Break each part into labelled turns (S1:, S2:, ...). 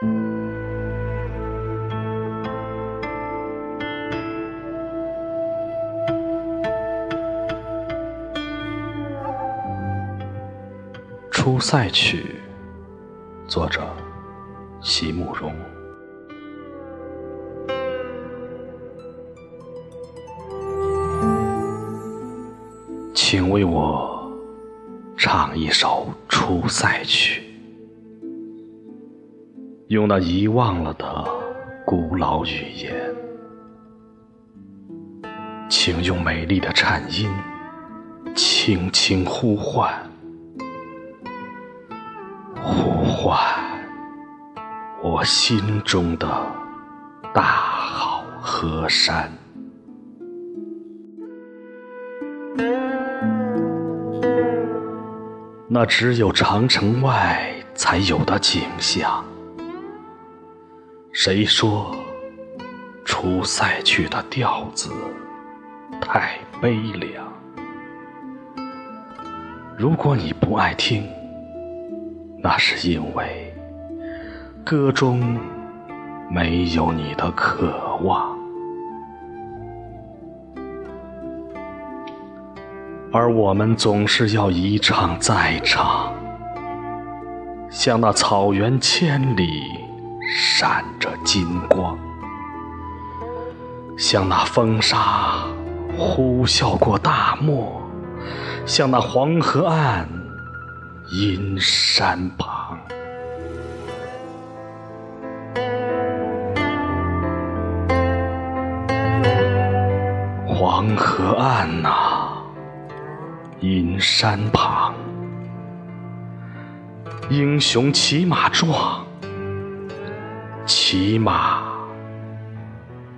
S1: 《出塞曲》作者席慕容。请为我唱一首《出塞曲》，用那遗忘了的古老语言，请用美丽的颤音轻轻呼唤，呼唤我心中的大好河山。那只有长城外才有的景象。谁说《出塞曲》的调子太悲凉？如果你不爱听，那是因为歌中没有你的渴望。而我们总是要一唱再唱，像那草原千里闪着金光，像那风沙呼啸过大漠，像那黄河岸阴山旁。黄河岸呐！阴山旁，英雄骑马壮，骑马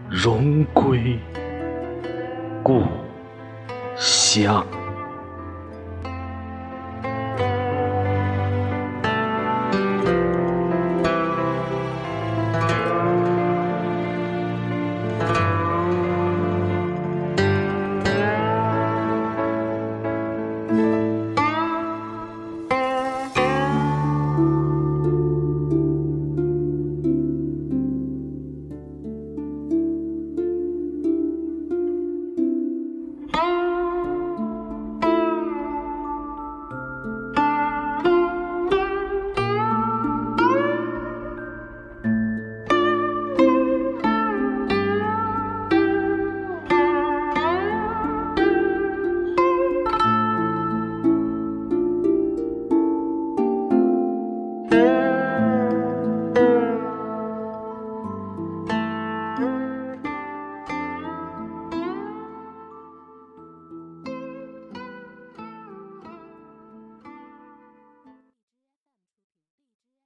S1: 荣归故乡。